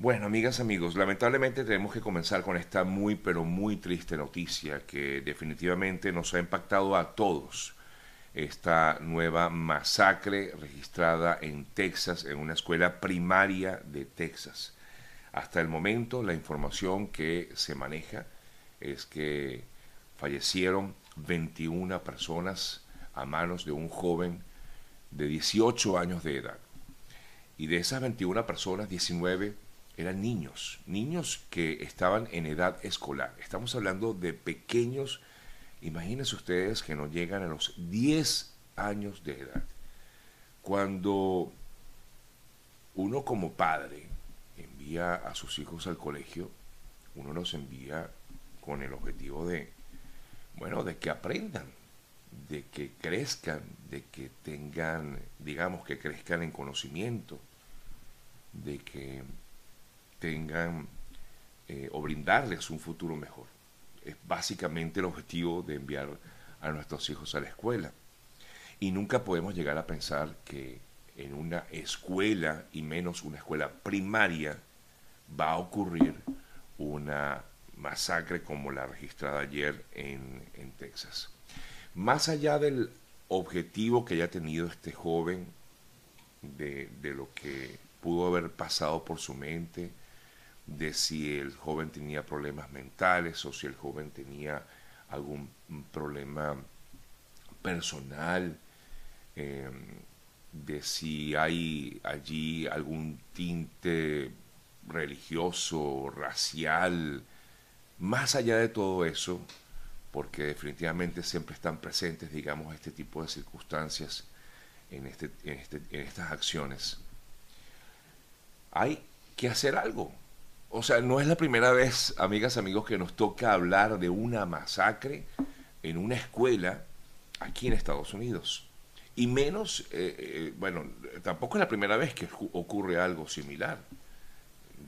Bueno, amigas, amigos, lamentablemente tenemos que comenzar con esta muy, pero muy triste noticia que definitivamente nos ha impactado a todos. Esta nueva masacre registrada en Texas, en una escuela primaria de Texas. Hasta el momento, la información que se maneja es que fallecieron 21 personas a manos de un joven de 18 años de edad. Y de esas 21 personas, 19 eran niños, niños que estaban en edad escolar. Estamos hablando de pequeños, imagínense ustedes que no llegan a los 10 años de edad. Cuando uno como padre envía a sus hijos al colegio, uno los envía con el objetivo de, bueno, de que aprendan, de que crezcan, de que tengan, digamos, que crezcan en conocimiento, de que tengan eh, o brindarles un futuro mejor. Es básicamente el objetivo de enviar a nuestros hijos a la escuela. Y nunca podemos llegar a pensar que en una escuela, y menos una escuela primaria, va a ocurrir una masacre como la registrada ayer en, en Texas. Más allá del objetivo que haya tenido este joven, de, de lo que pudo haber pasado por su mente, de si el joven tenía problemas mentales o si el joven tenía algún problema personal, em, de si hay allí algún tinte religioso, racial, más allá de todo eso, porque definitivamente siempre están presentes, digamos, este tipo de circunstancias en, este, en, este, en estas acciones, hay que hacer algo. O sea, no es la primera vez, amigas, amigos, que nos toca hablar de una masacre en una escuela aquí en Estados Unidos. Y menos, eh, eh, bueno, tampoco es la primera vez que ocurre algo similar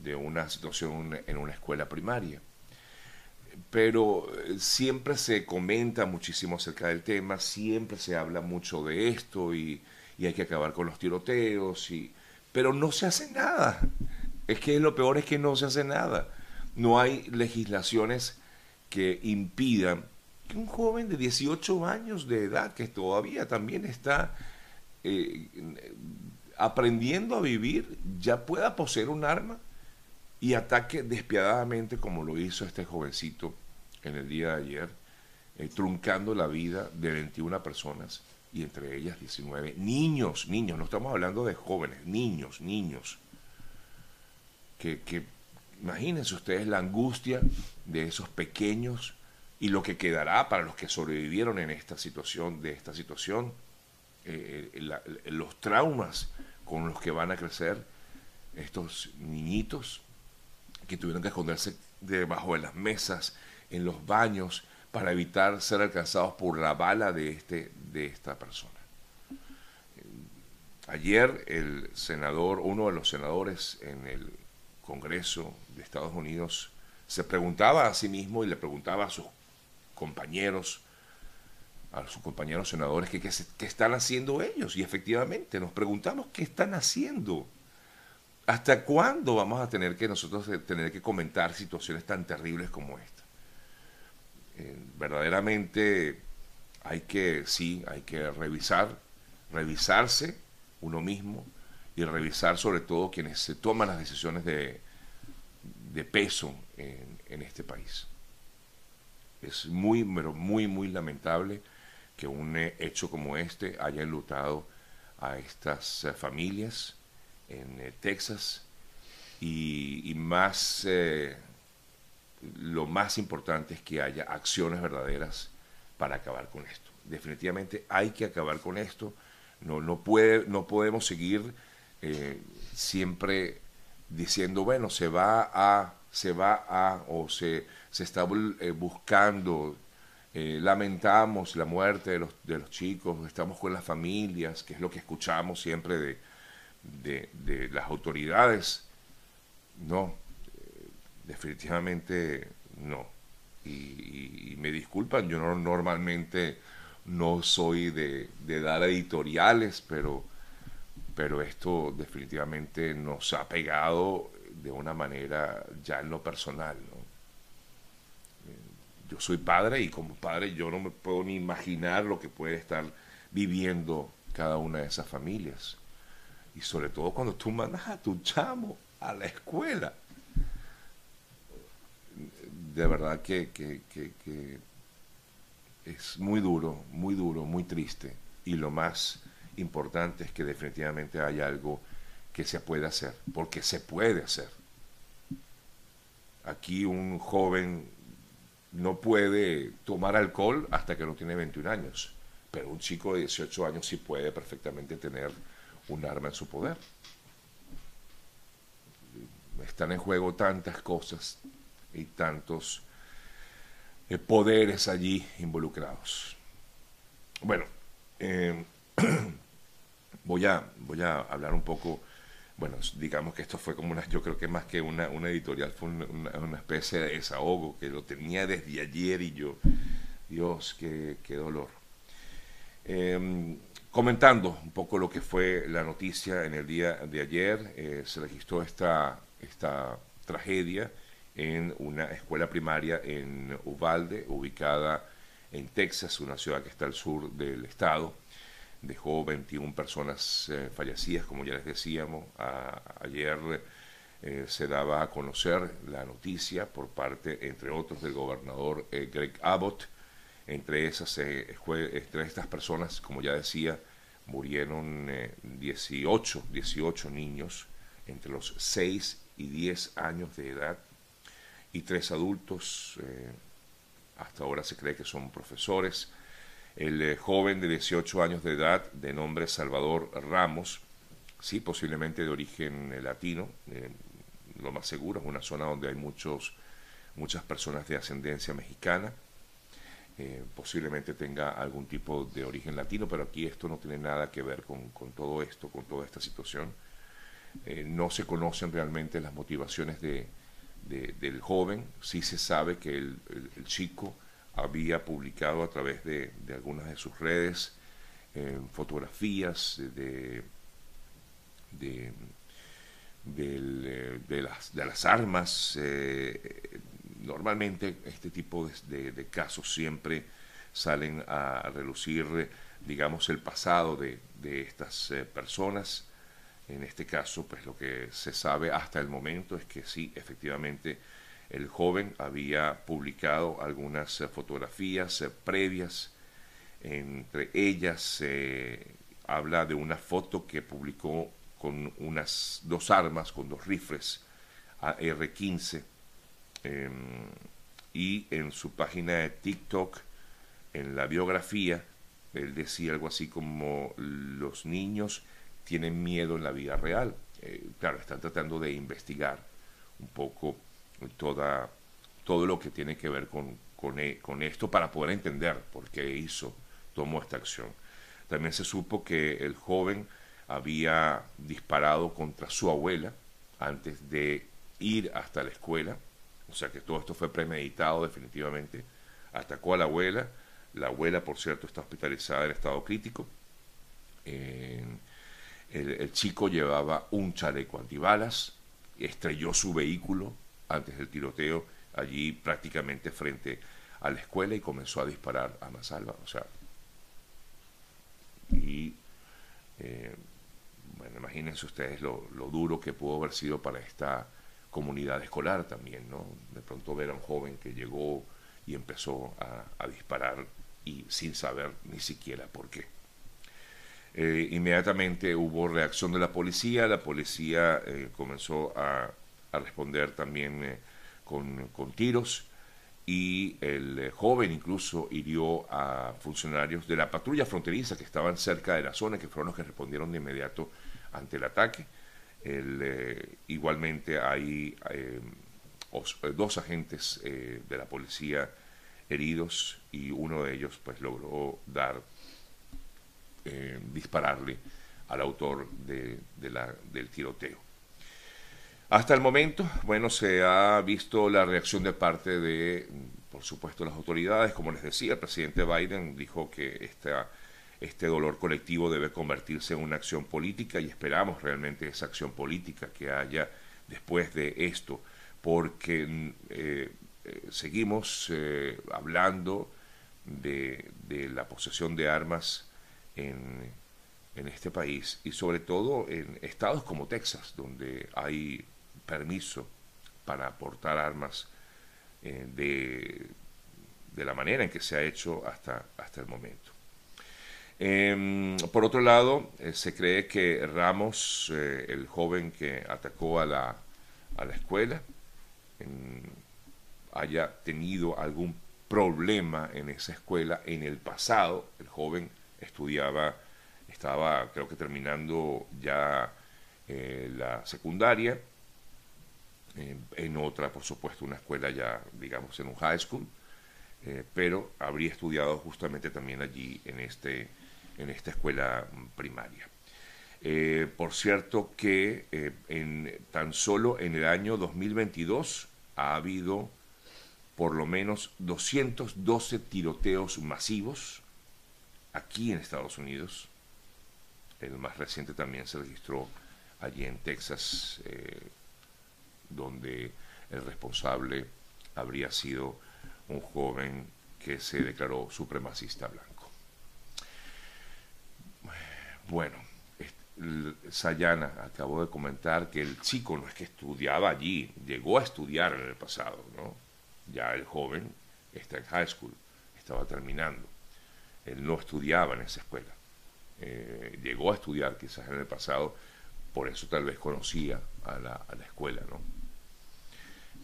de una situación en una escuela primaria. Pero eh, siempre se comenta muchísimo acerca del tema, siempre se habla mucho de esto y, y hay que acabar con los tiroteos, y, pero no se hace nada. Es que lo peor es que no se hace nada. No hay legislaciones que impidan que un joven de 18 años de edad, que todavía también está eh, aprendiendo a vivir, ya pueda poseer un arma y ataque despiadadamente como lo hizo este jovencito en el día de ayer, eh, truncando la vida de 21 personas y entre ellas 19 niños, niños, no estamos hablando de jóvenes, niños, niños que, imagínense ustedes la angustia de esos pequeños y lo que quedará para los que sobrevivieron en esta situación, de esta situación, eh, eh, los traumas con los que van a crecer estos niñitos que tuvieron que esconderse debajo de las mesas, en los baños, para evitar ser alcanzados por la bala de, este, de esta persona. Ayer el senador, uno de los senadores en el Congreso de Estados Unidos se preguntaba a sí mismo y le preguntaba a sus compañeros, a sus compañeros senadores, qué están haciendo ellos. Y efectivamente nos preguntamos qué están haciendo. ¿Hasta cuándo vamos a tener que nosotros eh, tener que comentar situaciones tan terribles como esta? Eh, verdaderamente hay que, sí, hay que revisar, revisarse uno mismo, y revisar sobre todo quienes se toman las decisiones de, de peso en, este país. Es muy, pero muy, muy lamentable que un hecho como este haya enlutado a estas eh, familias en eh, Texas y, más, eh, lo más importante es que haya acciones verdaderas para acabar con esto. Definitivamente hay que acabar con esto. No, no, puede, no podemos seguir eh, siempre diciendo, bueno, se va a, se va a, o se, se está eh, buscando, eh, lamentamos la muerte de los, de los chicos, estamos con las familias, que es lo que escuchamos siempre de, de, las autoridades. No, definitivamente no. Y, me disculpan, yo no, normalmente no soy de, de dar editoriales, pero pero esto definitivamente nos ha pegado de una manera ya en lo personal. Yo soy padre y como padre yo no me puedo ni imaginar lo que puede estar viviendo cada una de esas familias. Y sobre todo cuando tú mandas a tu chamo a la escuela. De verdad que, que es muy duro, muy duro, muy triste. Y lo más importante es que definitivamente hay algo que se puede hacer, porque se puede hacer. Aquí un joven no puede tomar alcohol hasta que no tiene 21 años, pero un chico de 18 años sí puede perfectamente tener un arma en su poder. Están en juego tantas cosas y tantos eh, poderes allí involucrados. Bueno, eh, voy, a, voy a hablar un poco, bueno, digamos que esto fue como una, yo creo que más que una, una editorial, fue una, especie de desahogo que lo tenía desde ayer y yo, Dios, qué, qué dolor. Em, comentando un poco lo que fue la noticia en el día de ayer, eh, se registró esta, esta tragedia en una escuela primaria en Uvalde, ubicada en Texas, una ciudad que está al sur del estado. Dejó 21 personas eh, fallecidas, como ya les decíamos. ayer eh, se daba a conocer la noticia por parte, entre otros, del gobernador eh, Greg Abbott. Entre, esas, entre estas personas, como ya decía, murieron 18, 18 niños entre los 6 y 10 años de edad y tres adultos, hasta ahora se cree que son profesores. El eh, joven de 18 años de edad, de nombre Salvador Ramos, sí, posiblemente de origen eh, latino, lo más seguro, es una zona donde hay muchos, muchas personas de ascendencia mexicana. posiblemente tenga algún tipo de origen latino, pero aquí esto no tiene nada que ver con, con todo esto, con toda esta situación. no se conocen realmente las motivaciones de, del joven, sí se sabe que el, chico había publicado a través de, algunas de sus redes eh, fotografías de, de, de, las, de las armas. Eh, normalmente este tipo de, casos siempre salen a relucir, digamos, el pasado de, estas eh, personas en este caso, pues lo que se sabe hasta el momento es que sí, efectivamente, el joven había publicado algunas eh, fotografías eh, previas. Entre ellas se habla de una foto que publicó con unas dos armas, con dos rifles AR-15. Em, y en su página de TikTok, en la biografía, él decía algo así como los niños tienen miedo en la vida real. Eh, claro, están tratando de investigar un poco toda, todo lo que tiene que ver con, e, con, esto para poder entender por qué hizo, tomó esta acción. También se supo que el joven había disparado contra su abuela antes de ir hasta la escuela, o sea que todo esto fue premeditado definitivamente. Atacó a la abuela, la abuela por cierto está hospitalizada en estado crítico. El, chico llevaba un chaleco antibalas, estrelló su vehículo antes del tiroteo allí prácticamente frente a la escuela y comenzó a disparar a Masalva. O sea, y eh, bueno, imagínense ustedes lo, duro que pudo haber sido para esta comunidad escolar también, ¿no? De pronto ver a un joven que llegó y empezó a disparar y sin saber ni siquiera por qué. Eh, inmediatamente hubo reacción de la policía, la policía eh, comenzó a, responder también eh, con, tiros y el joven incluso hirió a funcionarios de la patrulla fronteriza que estaban cerca de la zona, que fueron los que respondieron de inmediato ante el ataque. igualmente hay dos agentes de la policía heridos y uno de ellos pues logró dar eh, dispararle al autor de, la, del tiroteo. Hasta el momento, bueno, se ha visto la reacción de parte de, por supuesto, las autoridades. Como les decía, el presidente Biden dijo que esta, este dolor colectivo debe convertirse en una acción política y esperamos realmente esa acción política, que haya después de esto, porque eh, eh, seguimos eh, hablando de, la posesión de armas en, en este país y sobre todo en estados como Texas, donde hay permiso para aportar armas de, de, la manera en que se ha hecho hasta, hasta el momento. Em, por otro lado, se cree que Ramos, el joven que atacó a la, a la escuela, haya tenido algún problema en esa escuela en el pasado. El joven estudiaba, estaba creo que terminando ya eh, la secundaria, en otra, por supuesto, una escuela ya, digamos, en un high school, eh, pero habría estudiado justamente también allí en, este, en esta escuela primaria. Eh, por cierto que en, tan solo en el año 2022 ha habido por lo menos 212 tiroteos masivos aquí en Estados Unidos. El más reciente también se registró allí en Texas, eh, donde el responsable habría sido un joven que se declaró supremacista blanco. Bueno, Sayana acabó de comentar que el chico no es que estudiaba allí, llegó a estudiar en el pasado, ¿no? Ya el joven está en high school, estaba terminando. Él no estudiaba en esa escuela. Eh, llegó a estudiar quizás en el pasado, por eso tal vez conocía a la, escuela, ¿no?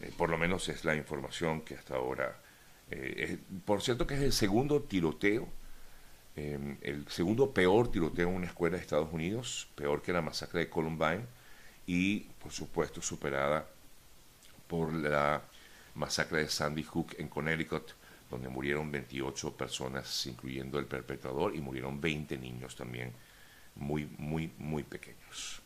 Eh, por lo menos es la información que hasta ahora... Eh, por cierto que es el segundo tiroteo Em, el segundo peor tiroteo en una escuela de Estados Unidos, peor que la masacre de Columbine, y por supuesto superada por la masacre de Sandy Hook en Connecticut, donde murieron 28 personas, incluyendo el perpetrador, y murieron 20 niños también, muy, muy, muy pequeños.